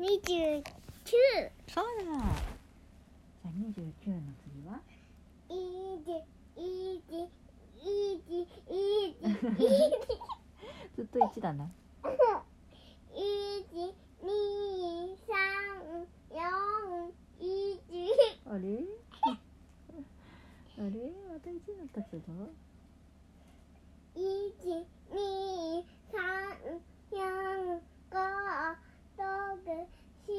二十九。そうだじゃあ29の次は？一、一、一、一、ずっと1だな一、二、三、四、一。あれあれまた1になったけど一、二、三、四、五、六、七、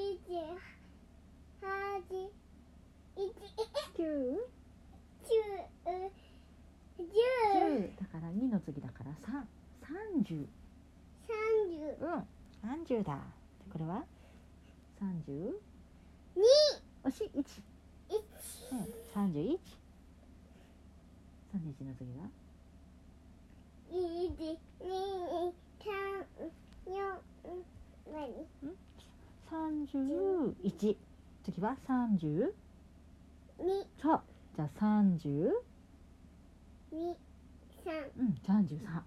八、一、9? 十、十、だから2の次だから3 30三十、うん30だこれは 30? 二、惜しい1一、うん、31? 31の次は一、二、三、四、何？31次は 30? 二、そうじゃあ30二、三、う。ん。33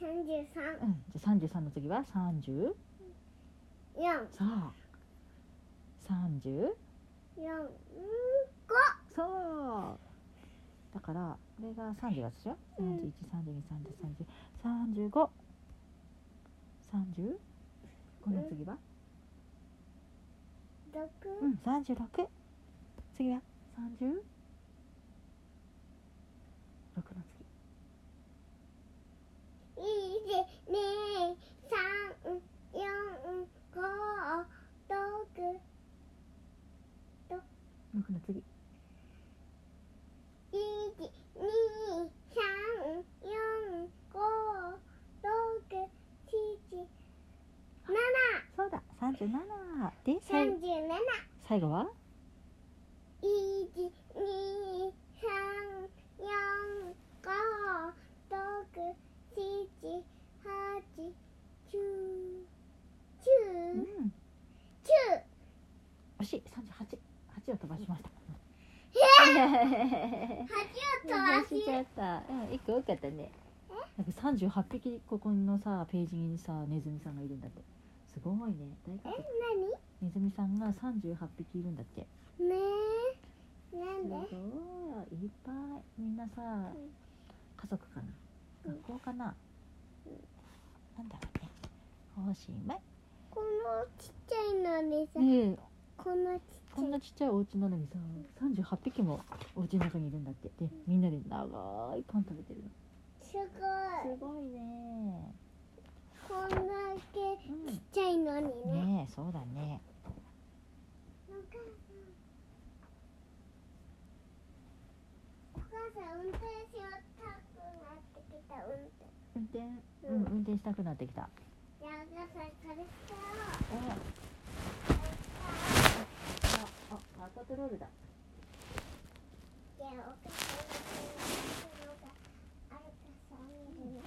三十三、うん。じゃあ33の次は 30? 四、そう。30? 四、そう。だからこれが30だでしょう。ん。3132303035 30? この次は？五、六、うん36次は？30? 6の次一、二、三、四、五、六、6の次一、二、三、四、五、六、七、七、そうだ。37でさい三十七。最後は？8匹ここのさページにさネズミさんがいるんだって。すごいね。え家族ネズミさんが38匹いるんだって。ねえ。なんで？すごい。いっぱい。みんなさ、家族かな？学校かな、うん、なんだろうね。おしまいこのちっちゃいのでさ、ね、このちちこんなちっちゃいお家なのにさ38匹もお家の中にいるんだって。でみんなで長いパン食べてるの。すごい。すごいねこんだけうちっちゃいのにんね。ねえそうだねお母さん。お母さん運転しようたくなってきた運転。運転？うん運転したくなってきたじゃあお母さんこれしよあう。ああパトロールだじゃあお母さん運転のがあるかさ見るね。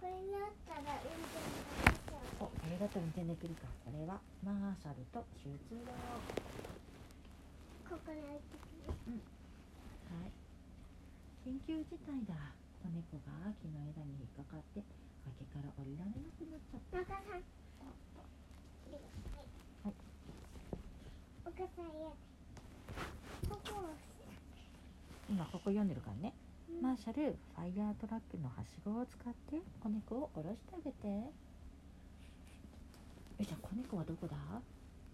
これだったら運転できそう。おこれだと運転できるかこれはマーシャルと出動ここに置いてくる。はい緊急事態だ子猫が木の枝に引っかかって崖から降りられなくなっちゃったお母さん。はいお母さんや。ここを。今ここ読んでるからねうんマーシャルファイヤートラックのはしごを使って子猫を下ろしてあげて。えじゃあ子猫はどこだ？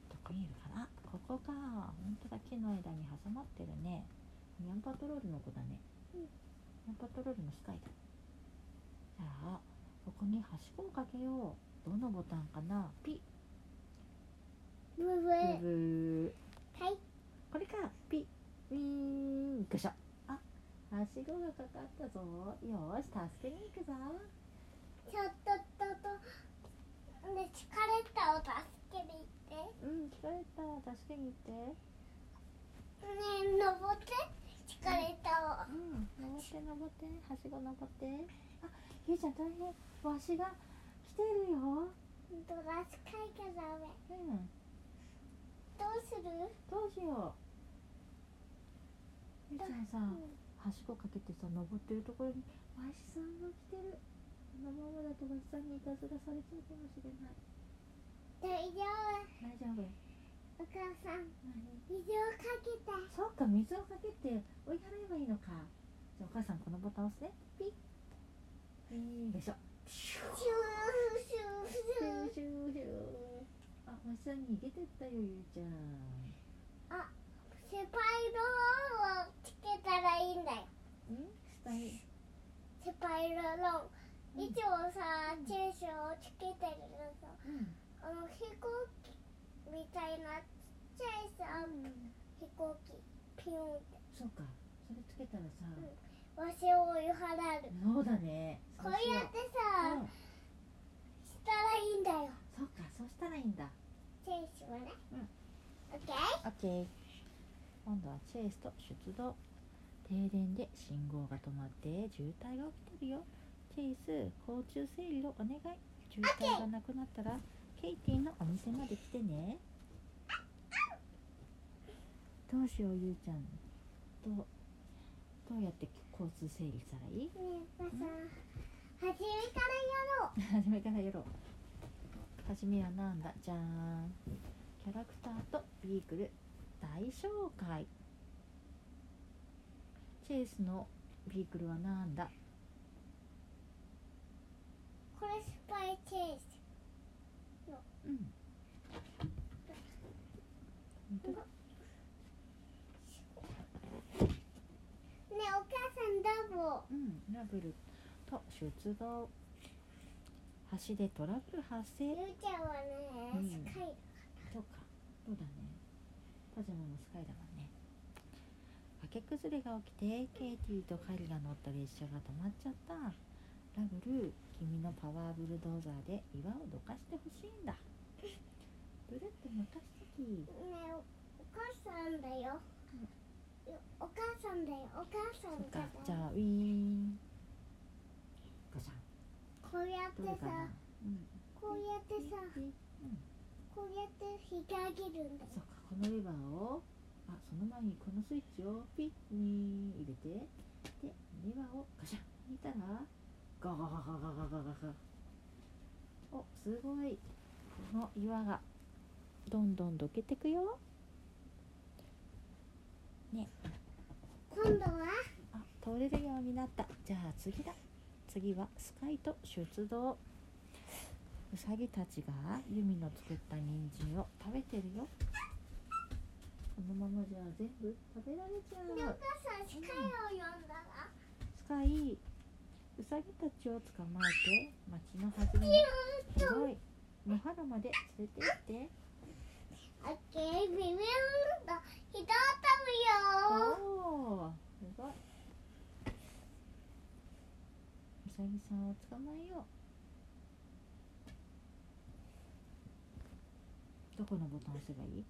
どこにいるかな？ここか。本当だ木の枝に挟まってるね。ニャンパトロールの子だね、うん。ニャンパトロールのスカイだ。じゃあここにはしごをかけよう。どのボタンかな？ピ。ブブブー。ブー。はい。これか。ピ。ウィーン。よいしょ。あはしごがかかったぞよーし助けに行くぞちょっとっとと。で、疲れたを助けに行って。ねうん疲れた助けに行ってえ、登って。疲れたを。うん登って登ってはしご登ってあゆうちゃん大変わしが来てるよドラスかいがダメ。うんどうする？どうしようゆうちゃんさうんはしごかけてさ登ってるところにわしさんが来てる。このままだとわしさんにいたずらされちゃうかもしれない。大丈大丈夫。夫お母さん何？水をかけて。そうか水をかけて追い払えばいいのか。じゃあお母さんこのボタン押すねピッ。ピーよいしょ。シューシューシュシューシュー。あおいしそうに逃げてったよゆうちゃん。スパイロけたらいいんだようん。スタイスパイローいつもさチェースをつけてるのさうん。あの飛行機みたいなちっちゃいさ飛行機。ピュンって。そうか。それつけたらさ、わしを追い払う。そうだね。こうやってうさん。したらいいんだよ。そうか。そうしたらいいんだ。チェイスはね。うん。オッケー。オッケー。今度はチェイスと出動停電で信号が止まって渋滞が起きてるよ。チェイス交通整理をお願い。渋滞がなくなったらケイティのお店まで来てね。どうしようゆうちゃん。どうどうやって交通整理したらいい？ねえ初めからやろう。初めからやろう。初めはなんだ？じゃーん。キャラクターとビークル。大紹介チェイスのビークルはなんだ？これスパイチェイスうん。本当だねえお母さんダボうんラブル。と出動橋でトラブル発生？ゆうちゃんはね、うん。スカイそうか。そうだね。パジャマもスカイだから。ね崖崩れが起きてケイティとカリが乗った列車が止まっちゃった。ラブル君のパワーブルドーザーで岩をどかしてほしいんだ。ブルって任せとき。ねえお母さんだよ、お母さんだよ。お母さんだよじゃあウィーン。ガシャンこうやってさうんこうやってさうん。こうやって引き上げるんだよ。そっかこのレバーをあその前にこのスイッチをピッに入れて。でレバーをガシャン引いたらガガガガガガガガガおすごいこの岩がどんどんどけてくよね今度はあ通れるようになったじゃあ次だ次はスカイと出動うさぎたちがユミの作った人参を食べてるよこのままじゃ全部食べられちゃう。でお母さんスカイを呼んだら？スカイうさぎたちを捕まえて町の外れのピューンと広い。野原まで連れて行って。オッケービビンと人を飛ぶよおおすごい。うさぎさんを捕まえよう。どこのボタン押せばいい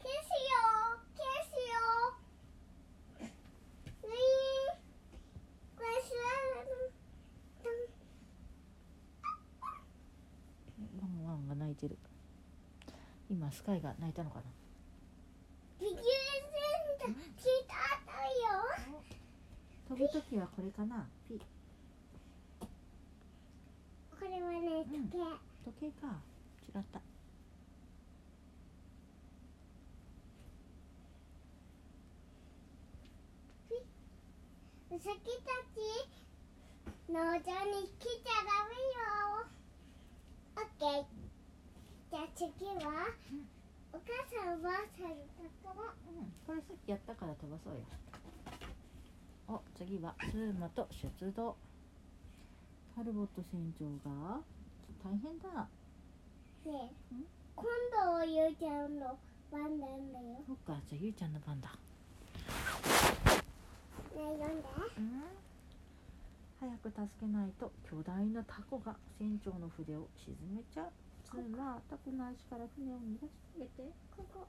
消すよ消すよウィーンこれすワンワンが泣いてる今スカイが泣いたのかな？ビギューセンターしたよ。飛ぶときはこれかな？ピ。これはね時計、時計か。違った。うさぎたち農場に来ちゃダメよオッケーじゃあ次は、お母さんはさんだからうんこれさっきやったから飛ばそうよ。お次はスーマと出動。タルボット船長が大変だ。ねえ今度はゆうちゃんの番なんだよ。そっかじゃあゆうちゃんの番だ。ねえ読んで。うん。早く助けないと巨大なタコが船長の筆を沈めちゃうスーマタコの足から船を逃がしてあげて。ここ。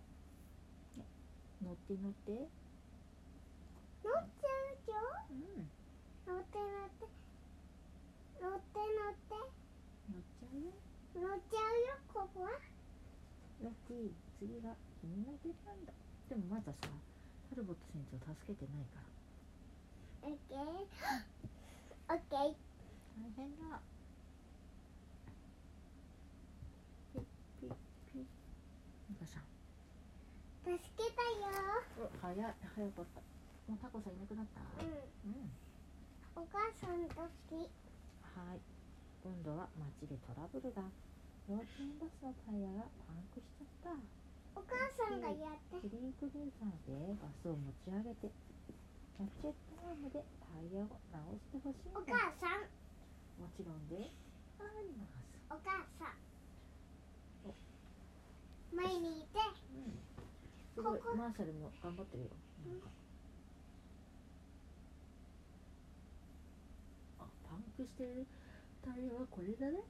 乗って乗って。乗っちゃうようん。乗って乗って。乗って乗って。乗っちゃうよ。乗っちゃうよここは。ラッキー次が君の出番だ。でもまださタルボット船長助けてないから。オッケー。オッケー。大変だピッピッピッなんかさ助けたよ。お早い。早かった。もうタコさんいなくなった？うん。うん。お母さんとき。はい。今度は街でトラブルだ幼稚園バスのタイヤがパンクしちゃった。お母さんがやってクリークルーザーでバスを持ち上げてラチェットアームでタイヤを直してほしい。んおだ母さん。もちろんであります。お母さん。前にいて。うんすごいここマーシャルも頑張ってるよなん。かあパンクしてるタイヤはこれだね。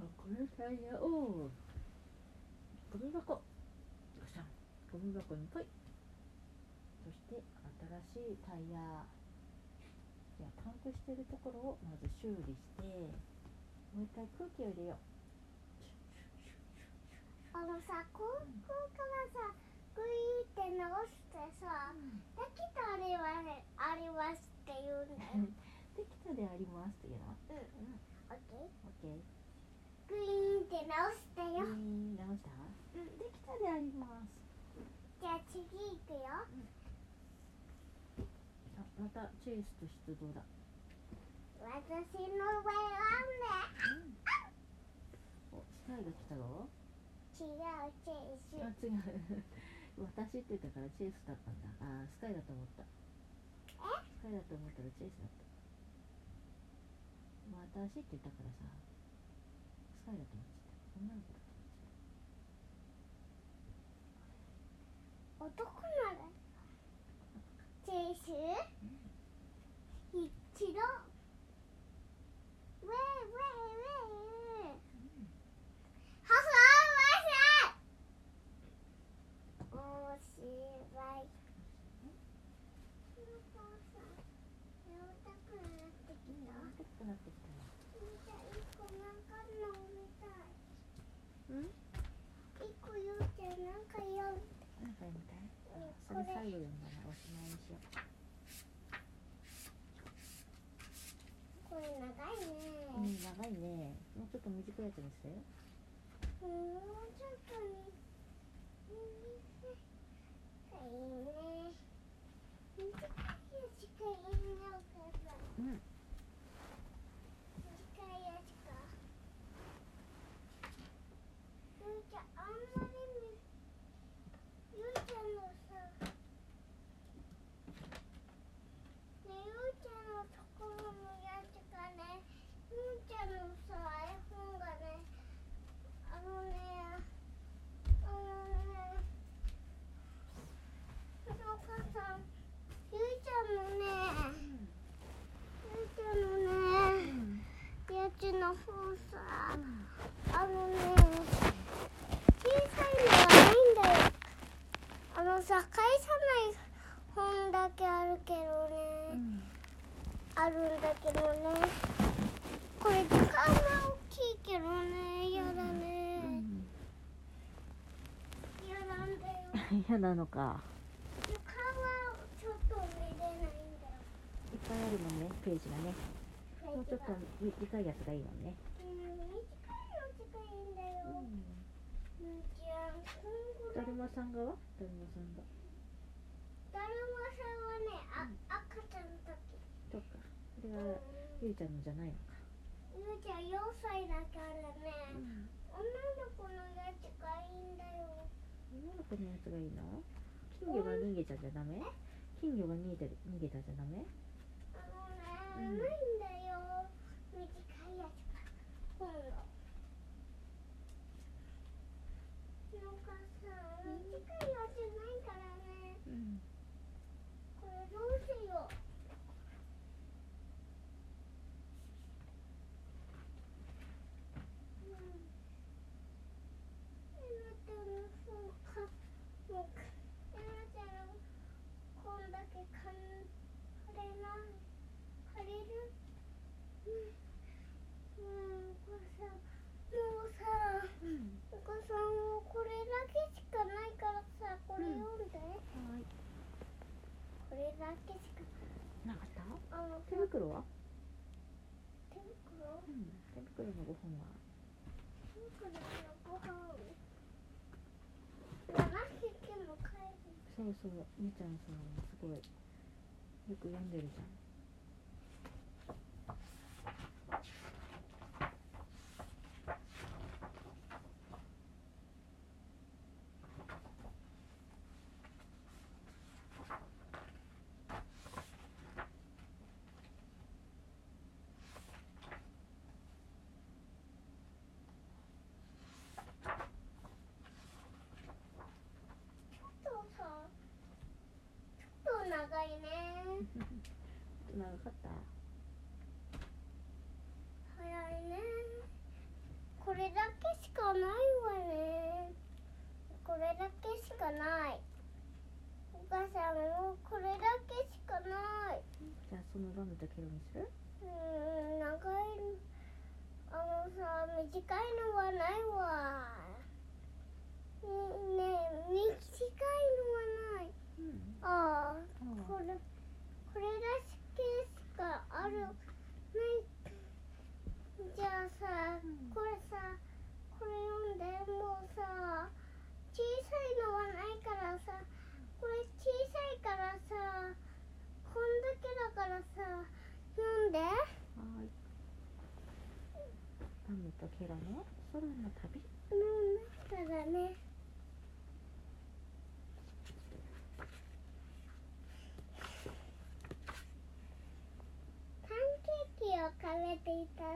あこれタイヤをゴミ箱。よっしゃ。ゴミ箱にぽいそして新しいタイヤ。じゃあパンクしてるところをまず修理してもう一回空気を入れよう。あのさこうこうからさグイって直してさできたあれはありますって言うんだよ。できたでありますっていうの？うんうん。オッケー？オッケー。グイーンって直してよ。うん直した？うん。できたであります。じゃあ次行くよ。あまたチェイスと出動だ？私の上はおスカイが来たぞ。ね違うチェイス。あ違う私って言ったからチェイスだったんだ。あスカイだと思った。スカイだと思ったらチェイスだった。私って言ったからさスカイだと思っちゃった。女の子だと思っちゃっ男ならチェイス？一度？ウェイウェイハフおしまいお母さん眠たくなってきたた大きくなってきたよじゃあ一個なんか飲みたうん。一個言うてなんか読むなんか読みたいうんそれ最後読んだらおしまいにしようこれ長いね。うん。長いねもうちょっと短いやつにしてもうちょっとに短いね。短いやつかいいのかなうん短いやつかゆうちゃんあんまりみゆうちゃんのさねゆうちゃんのところのやつがねゆうちゃんのさ絵本がねあのねあのねお母さんゆうちゃんのねゆうちゃんのねやつの本さあのね小さいのがないんだよあのさ返さない本だけあるけどね、あるんだけどねこれ時間が大きいけどねやだねやだんだよ嫌なのか。時間はちょっと見れないんだよいっぱいあるもんねページがね。もうちょっと短いやつがいいもんね。うん。短い。の近いんだよだるまさんがは？だるまさんが。だるまさんはねあ赤ちゃんの時。そっか。これはゆうちゃんのじゃないのか。ゆうちゃん4歳だからね。女の子のやつがいいんだよ女の子のやつがいいの？金魚が逃げちゃじゃダメ？金魚が逃げてる逃げたじゃダメ？あのね、うんないんだよ。短いやつ。が今度。なんかさ短いやつないからねうんこれどうしよううんえなちゃんの本かもうえなちゃんの本だけかん借りない借りるうんもうお母さんもうさうんお母さんもうこれだけしかないかった？あの手袋は？手袋？うん。手袋の5本は？手袋のご飯7匹も帰るそうそう。みーちゃんさすごいよく読んでるじゃんちょっとさちょっと長いね長かった？早いね。これだけしかないわね。これだけしかない。お母さんもうこれだけしかない。じゃあそのラムだけ色にする？うーん長いあのさ短いのはないわ。ねねえ短いのはない。うん。あああこれこれだけしかある。ないじゃあさうんこれさこれ読んでもうさ小さいのはないからさこれ小さいからさこんだけだからさ読んで。はーい。ラムとケロの空の旅？うんだねパンケーキを食べていたら。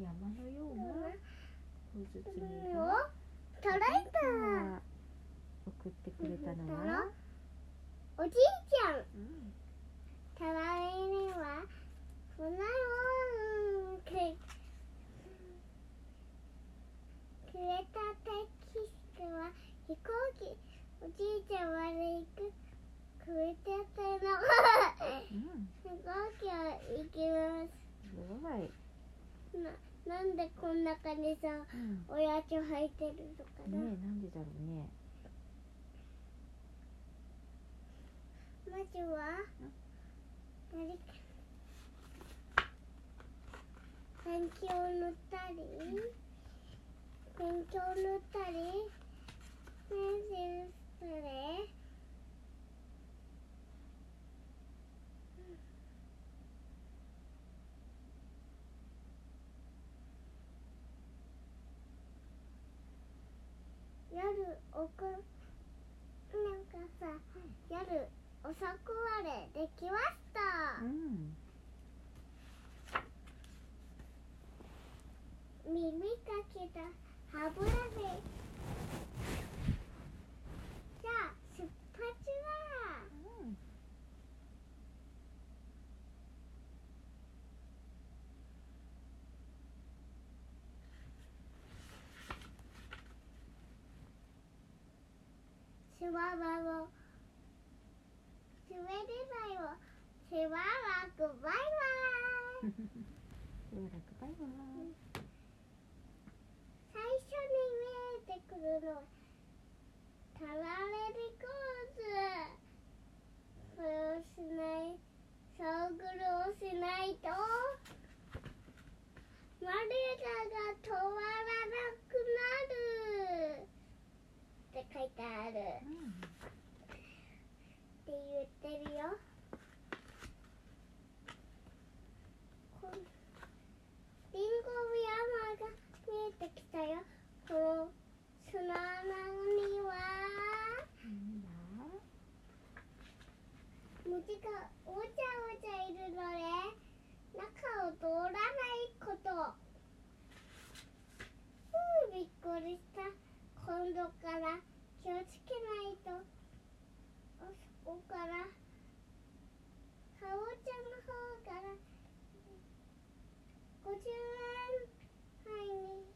山のような小包海をた。送ってくれたのは、おじいちゃん。うん、たわいには船をくくれたテキストは飛行機。おじいちゃんまで行くくれたての。うん、飛行機を行きます。すごい、ななんでこん中にさうん、おやつ入ってるのかな、ねえなんでだろうね。まずは何か。ペンキを塗ったり？ペンキを塗ったり？ペンシルスプレー夜おくなんかさ夜遅くまでできました。うん耳かけた歯ブラシじゃあ出発だ。うん。シュワワを滑り台をしばらくバイバイしばらくバイバイ最初に見えてくるのはタラレリコーズそれをしないサークルをしないとマリラが止まらなくなるって書いてあるうん。って言ってるよこんリンゴ山が見えてきたよ。この砂穴には。虫がおちゃおちゃいるので中を通らないこと。ふうびっくりした。今度から気をつけないと。あそこから。かおちゃんの方から。50円はいに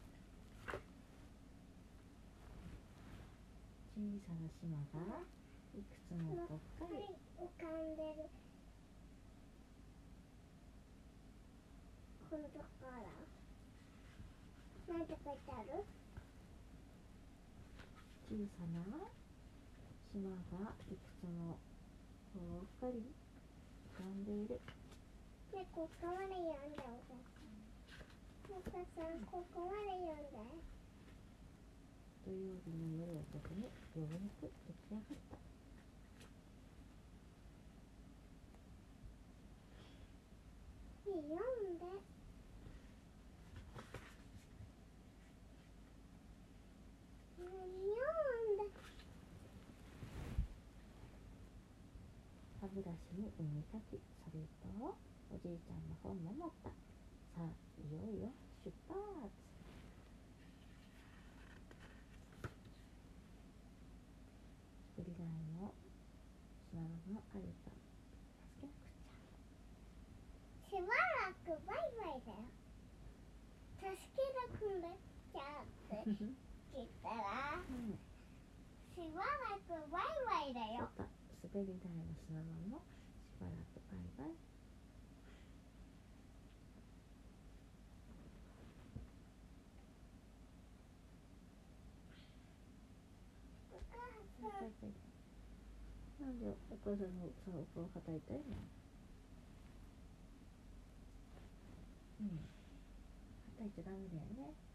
さな島がいくつもぽっかり浮かんでる。今度からなんて書いてある小さな島がいくつもぽっかり浮かんでいるねここまで読んだお母さんここまで読んだ土曜日の夜遅くにようやく出来上がった読んで歯ブラシに耳かき。それとおじいちゃんの本も持った。さあいよいよ出発。作り台も砂場もあると助けなくちゃしばらくバイバイだよ。助けなくなっちゃって言ったらうんしばらくバイバイだよ滑り台も砂場もしばらくバイバイお母たいなんでお母さんのさお顔はたいたいのうん。はたいちゃダメだよね。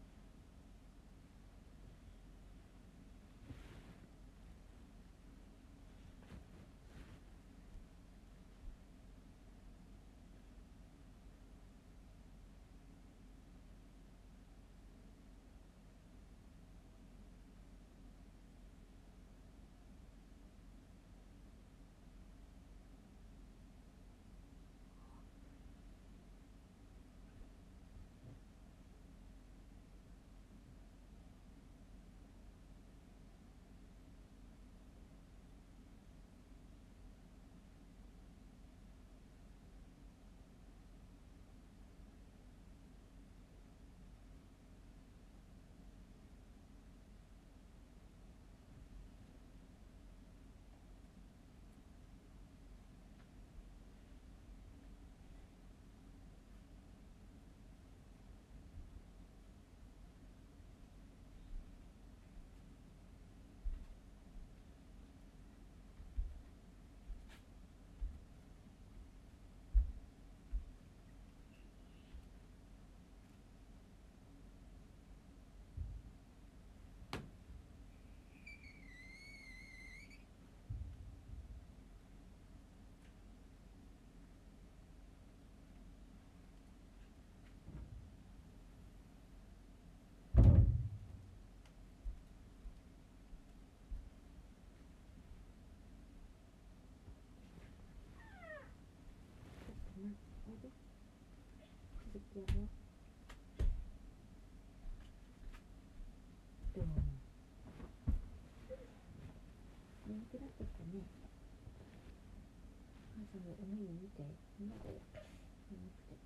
てみんなで眠くて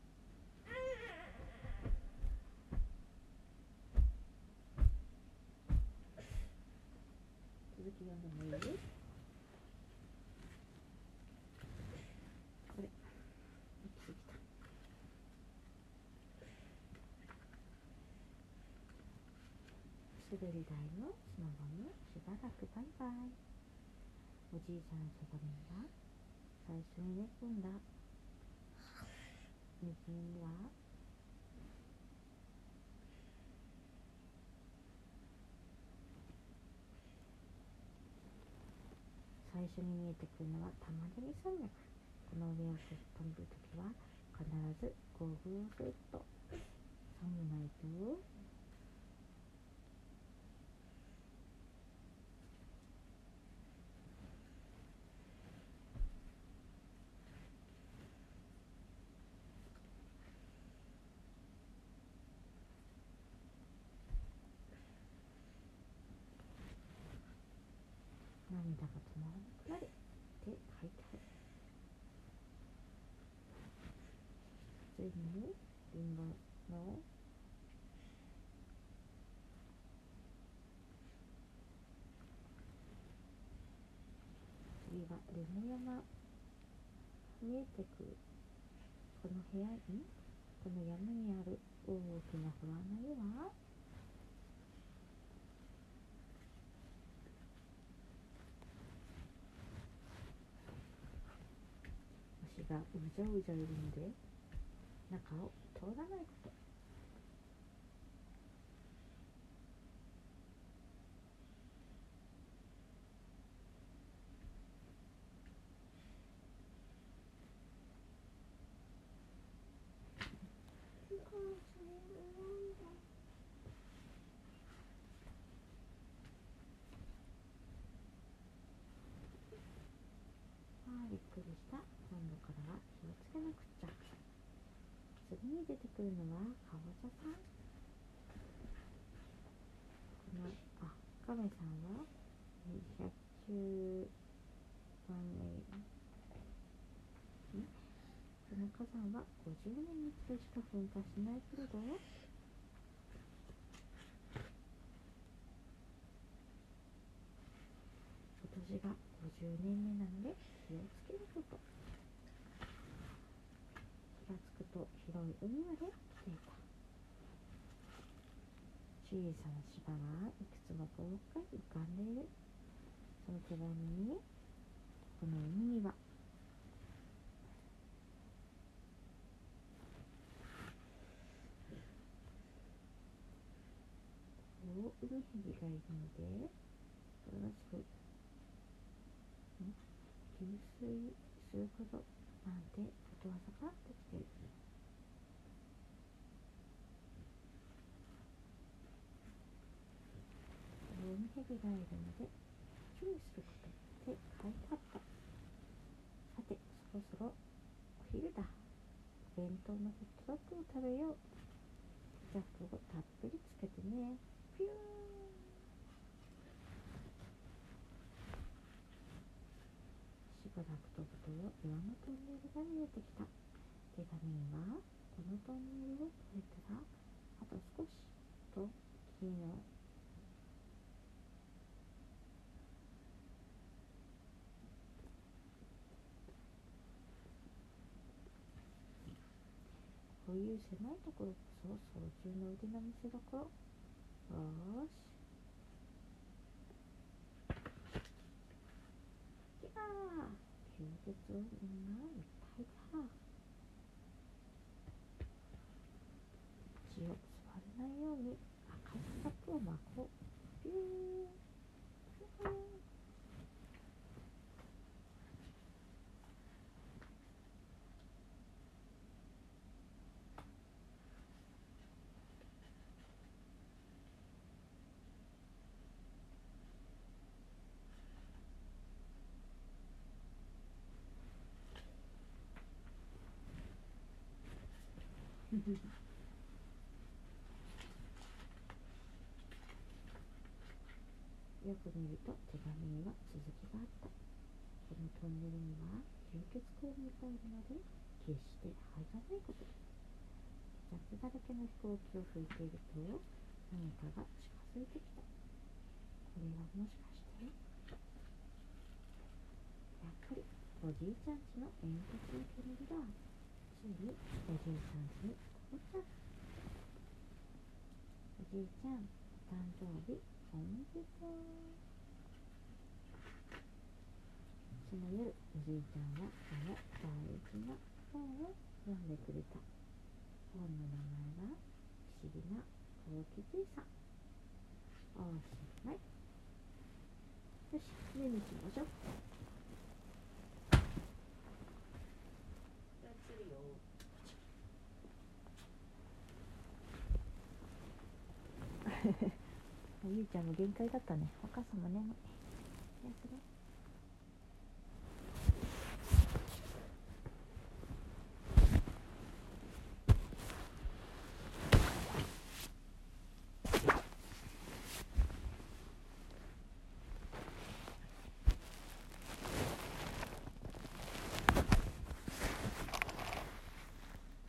続き読んでもいいこれ。起きてきた滑り台も砂場もしばらくバイバイおじいさんそこには最初に寝込んだ。ネズミは？最初に見えてくるのはたまねぎ山脈この上を飛ぶときは必ずゴーグルをすると寒ないと。が止まらなくなるって書い。てあるついにリンゴの次はレモ山。見えてくるこの部屋にこの山にある大きな不安の絵は虫がうじゃうじゃいるので中を通らないことあーびっくりした今度からは気をつけなくっちゃ次に出てくるのはカボチャさんこのあカメさんは110万年んこの火山は50年に一度しか噴火しないけれど今年が50年目なので気をつけること気がつくと広い海まで来ていた。小さな島がいくつも遠くに浮かんでいるその手紙にこの海には。大海蛇がいるのでそれはすごい。給水することなんてことわざができている。大海蛇がいるので注意することって書いてあったさてそろそろお昼だ弁当のホットドッグを食べようケチャップをたっぷりつけてねピューンしばらく飛ぶと岩のトンネルが見えてきた手紙はこのトンネルを越えたらあと少しと木のこういう狭いところこそ操縦の腕の見せ所。よーしいやー吸血鬼がいっぱいだ血を吸われないように。赤いスタッを巻こうピューンピューンよく見ると手紙には続きがあったこのトンネルには吸血鬼がいるので決して入らないことケチャップだらけの飛行機を吹いていると何かが近づいてきたこれはもしかしてやっぱりおじいちゃんちの煙突の煙だついにおじいちゃんちにおじいちゃんお誕生日おめでとうその夜おじいちゃんはあの大事な本を読んでくれた本の名前は不思議な陶器じいさんおしまいよし寝にしましょうおゆいちゃんも限界だったねお母さんも。ね